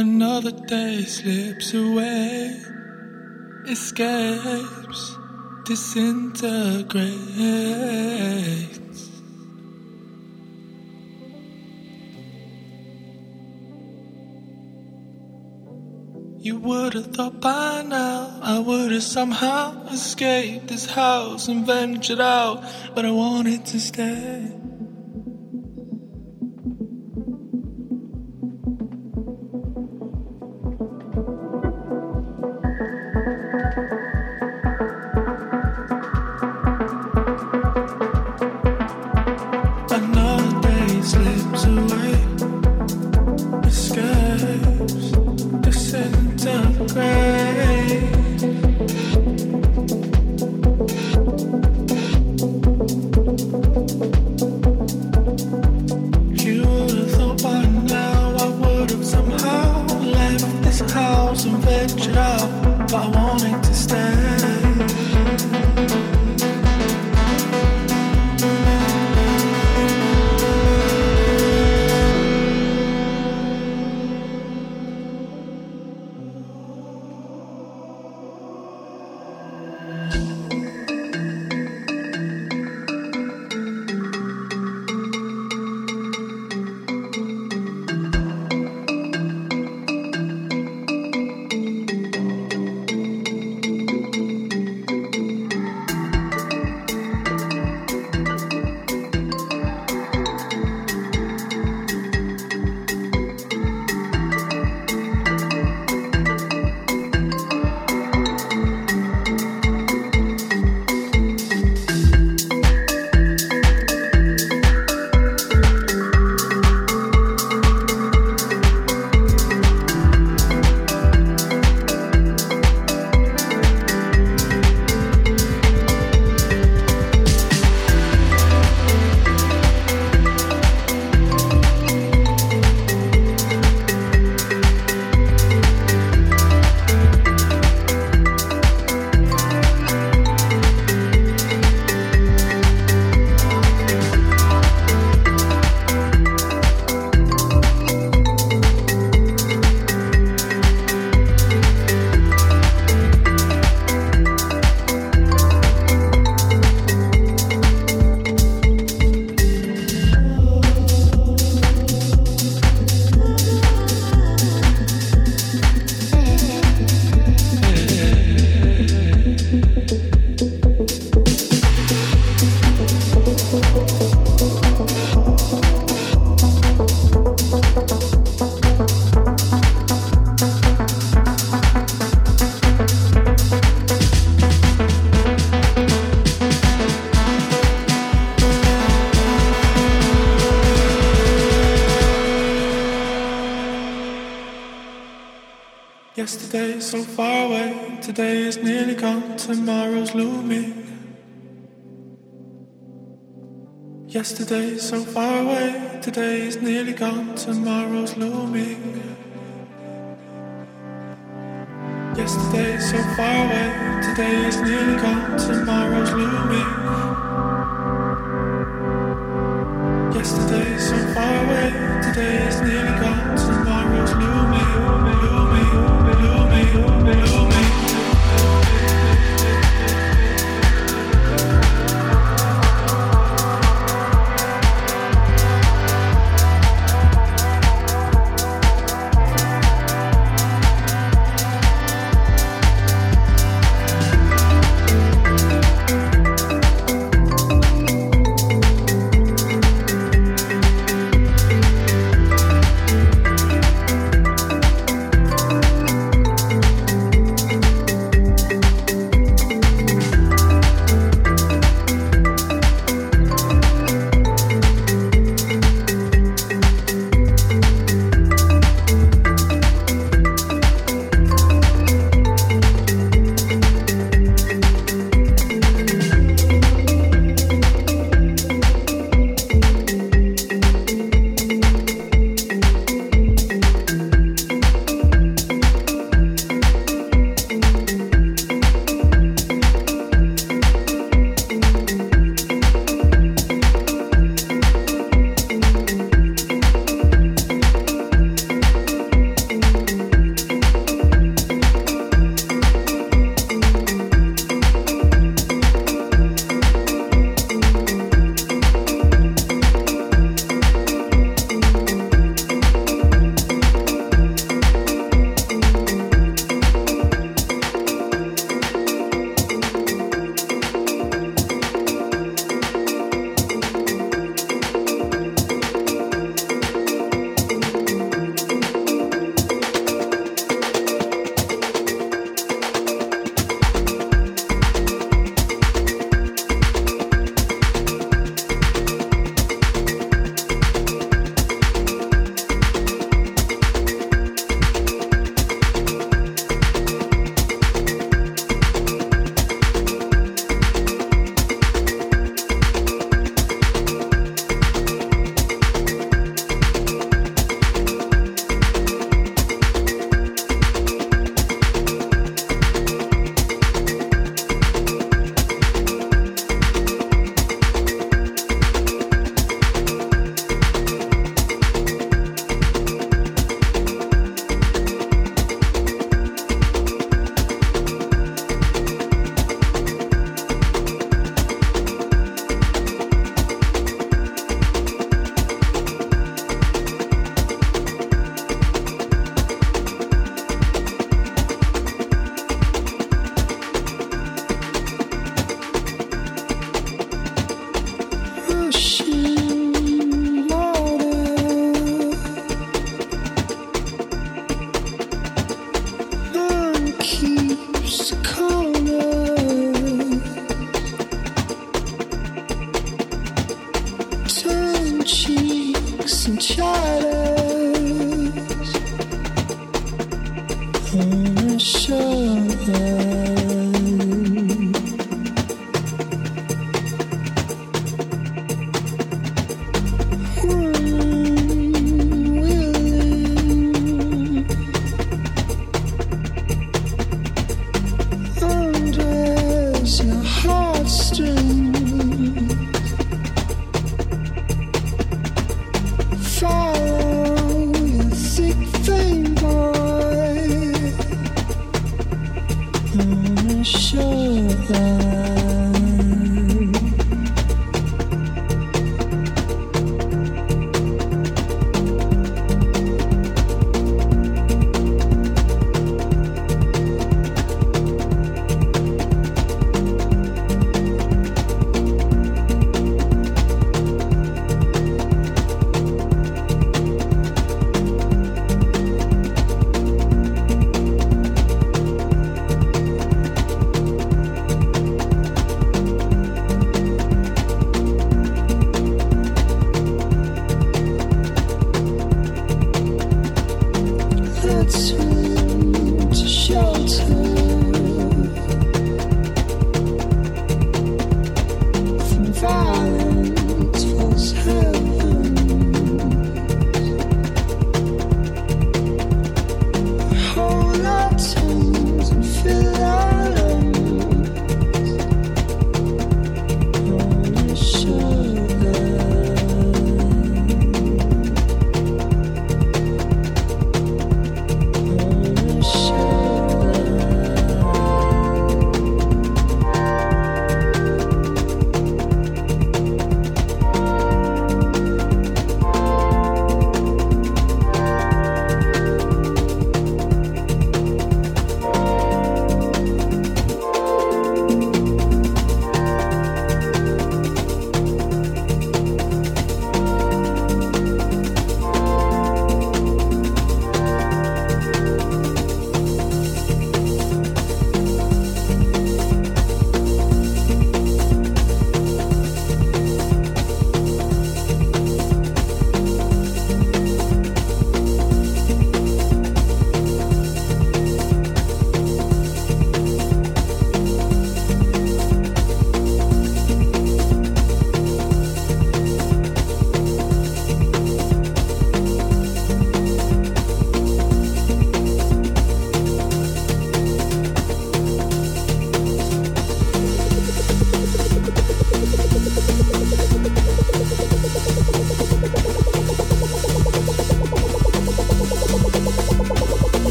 Another day slips away, escapes, disintegrates. You would have thought by now I would have somehow escaped this house and ventured out, but I wanted to stay. some fun.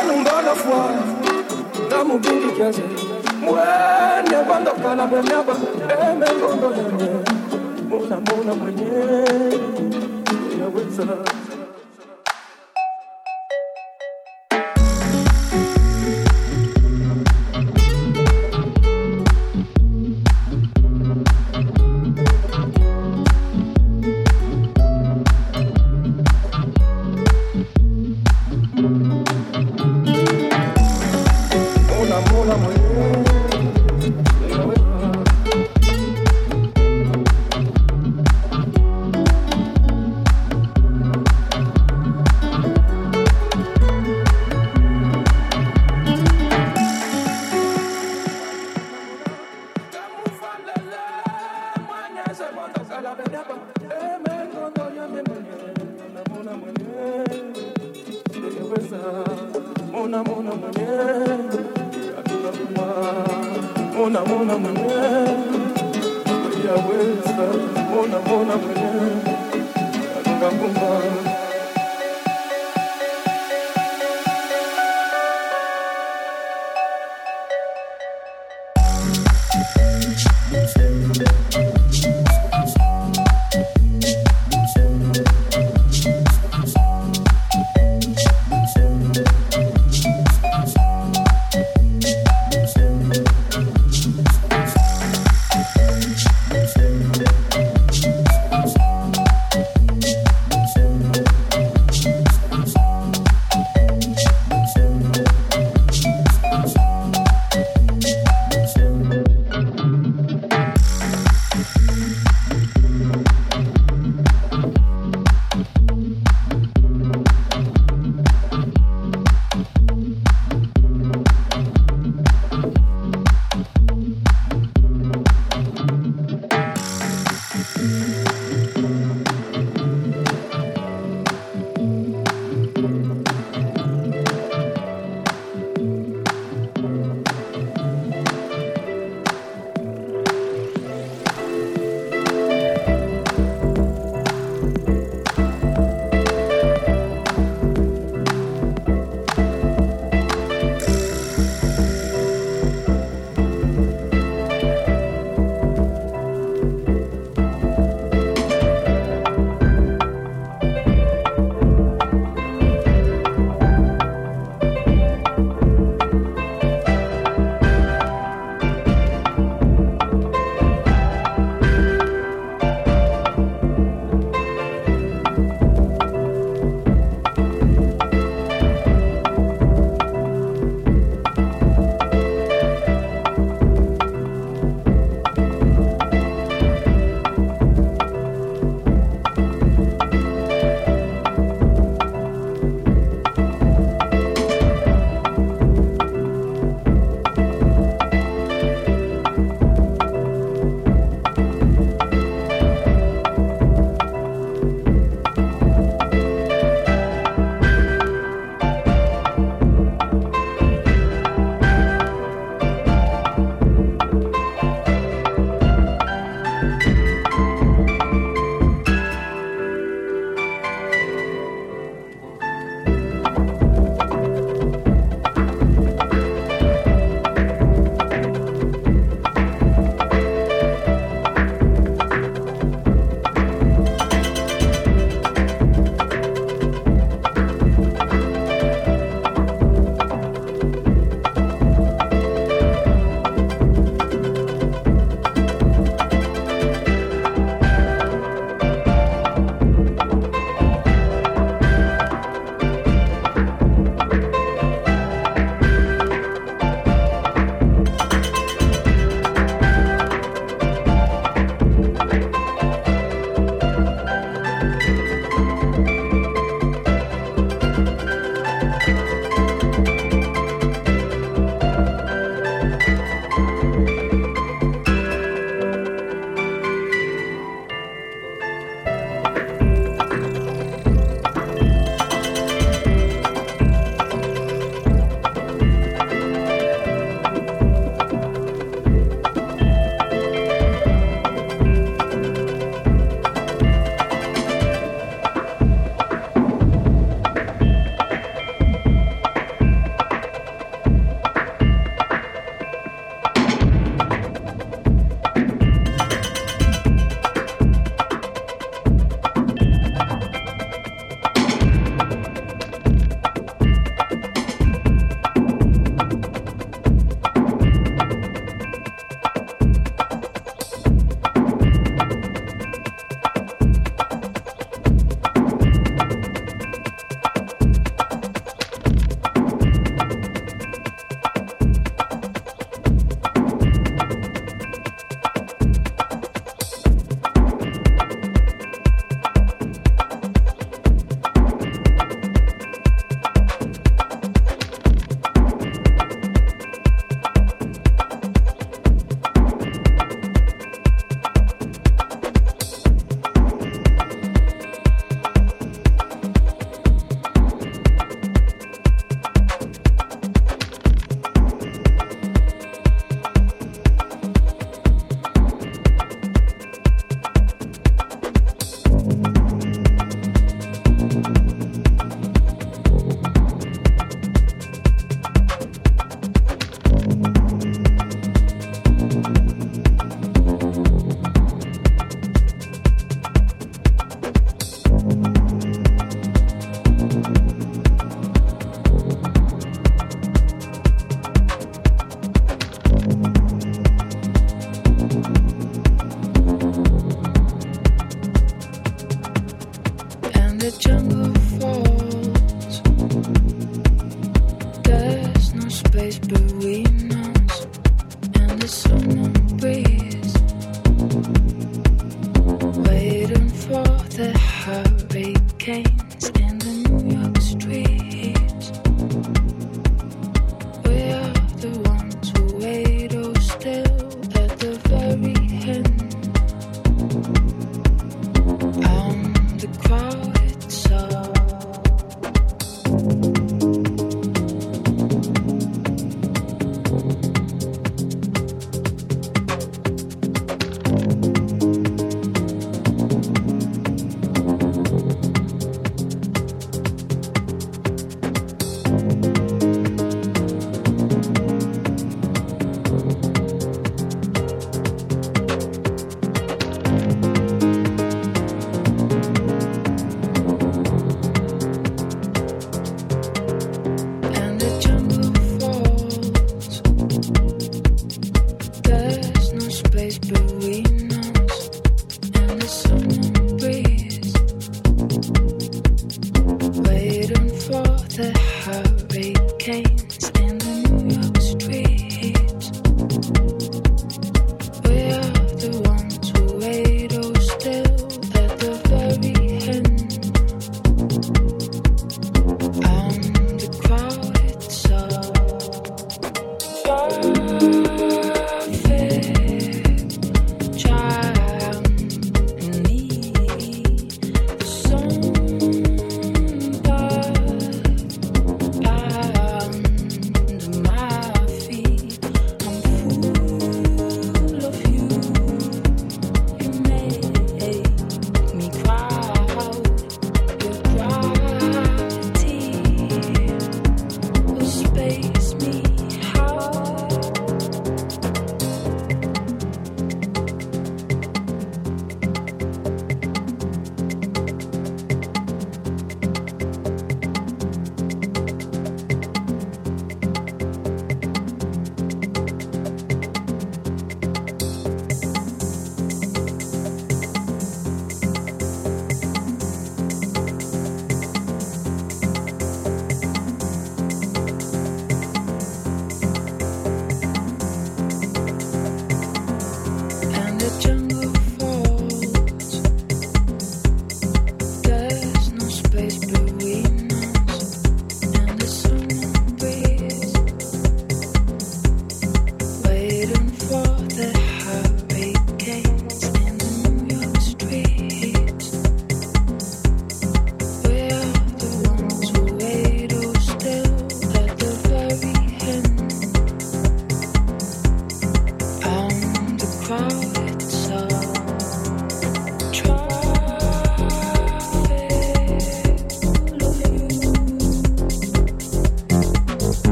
Thank you. namubindi kyaze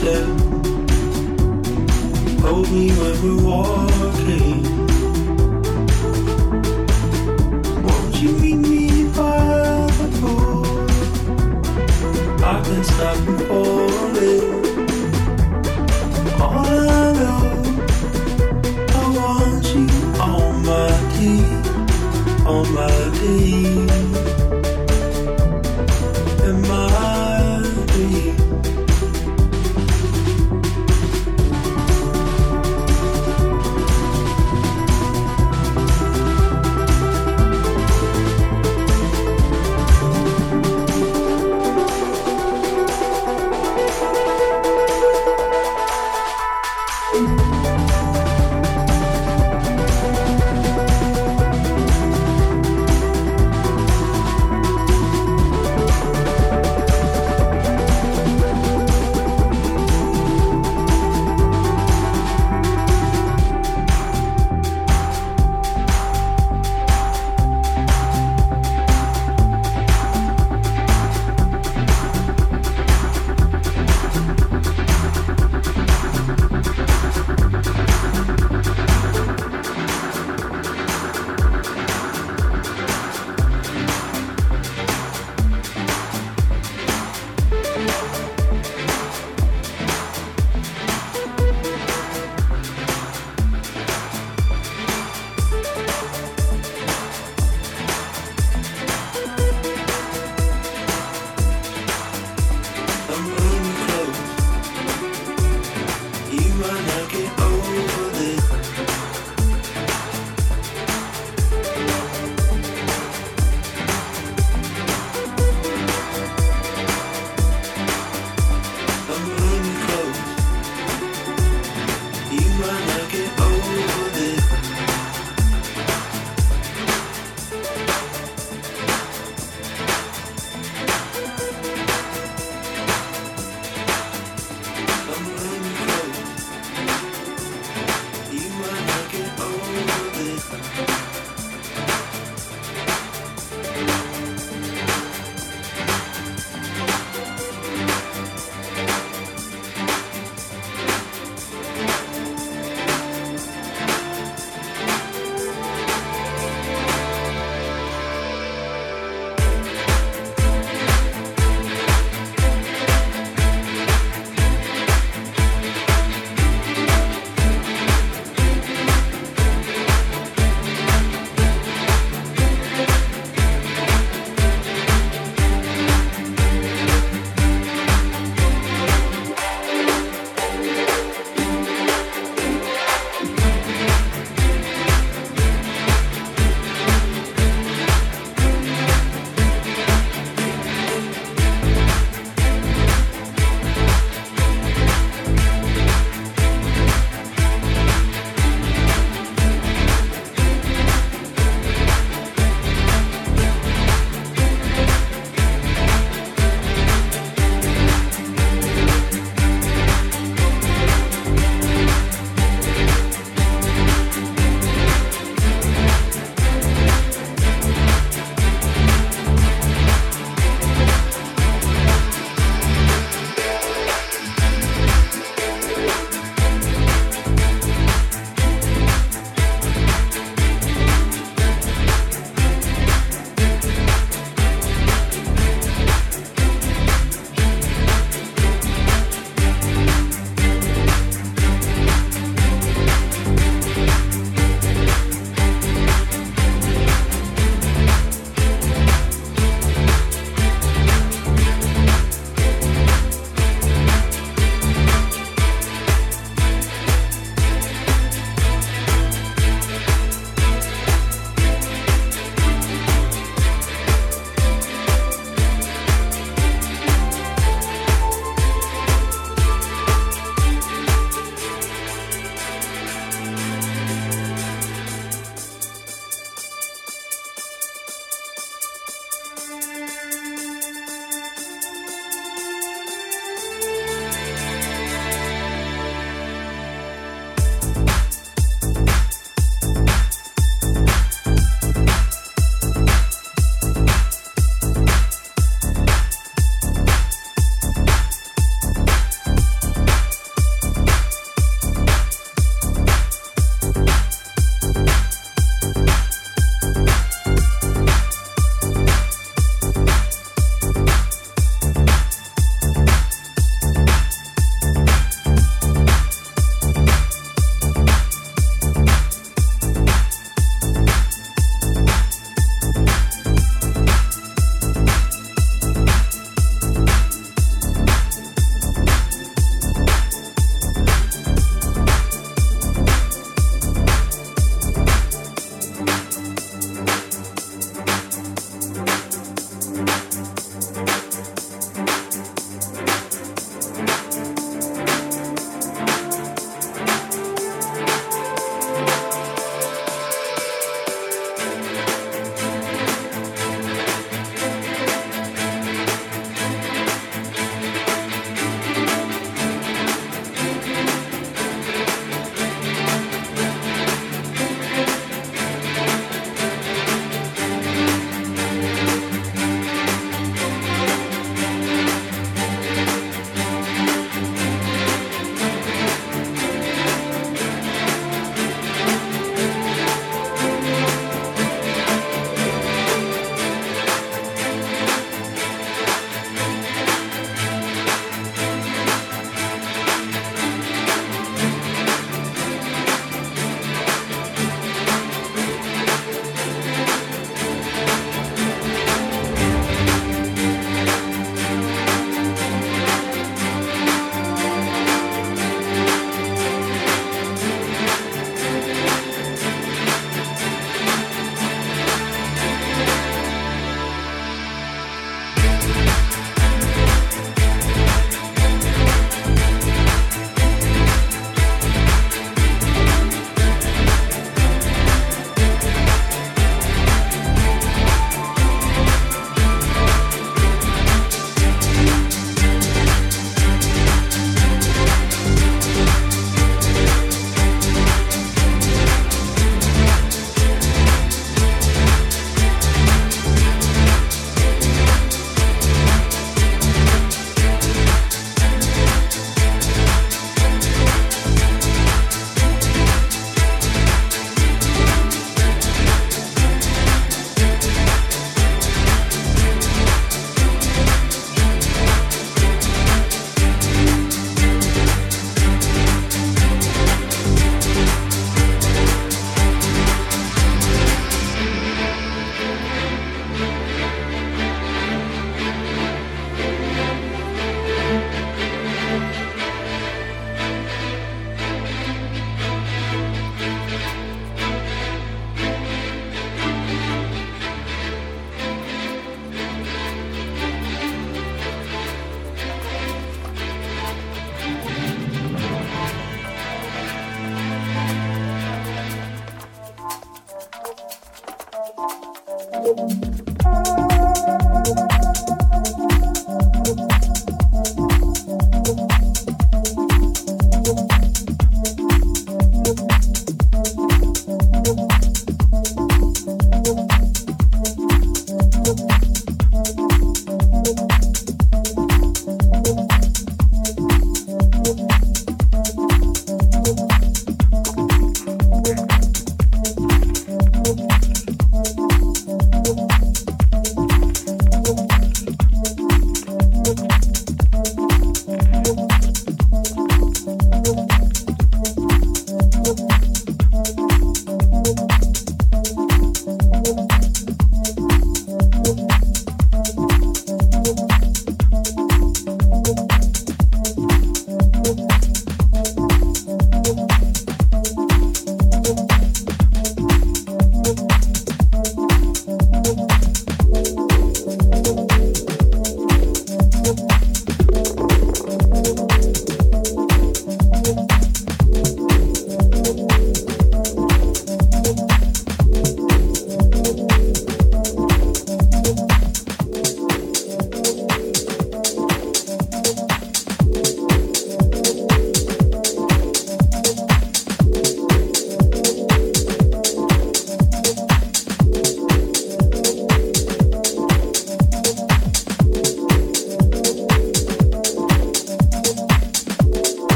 step. Hold me when we're walking.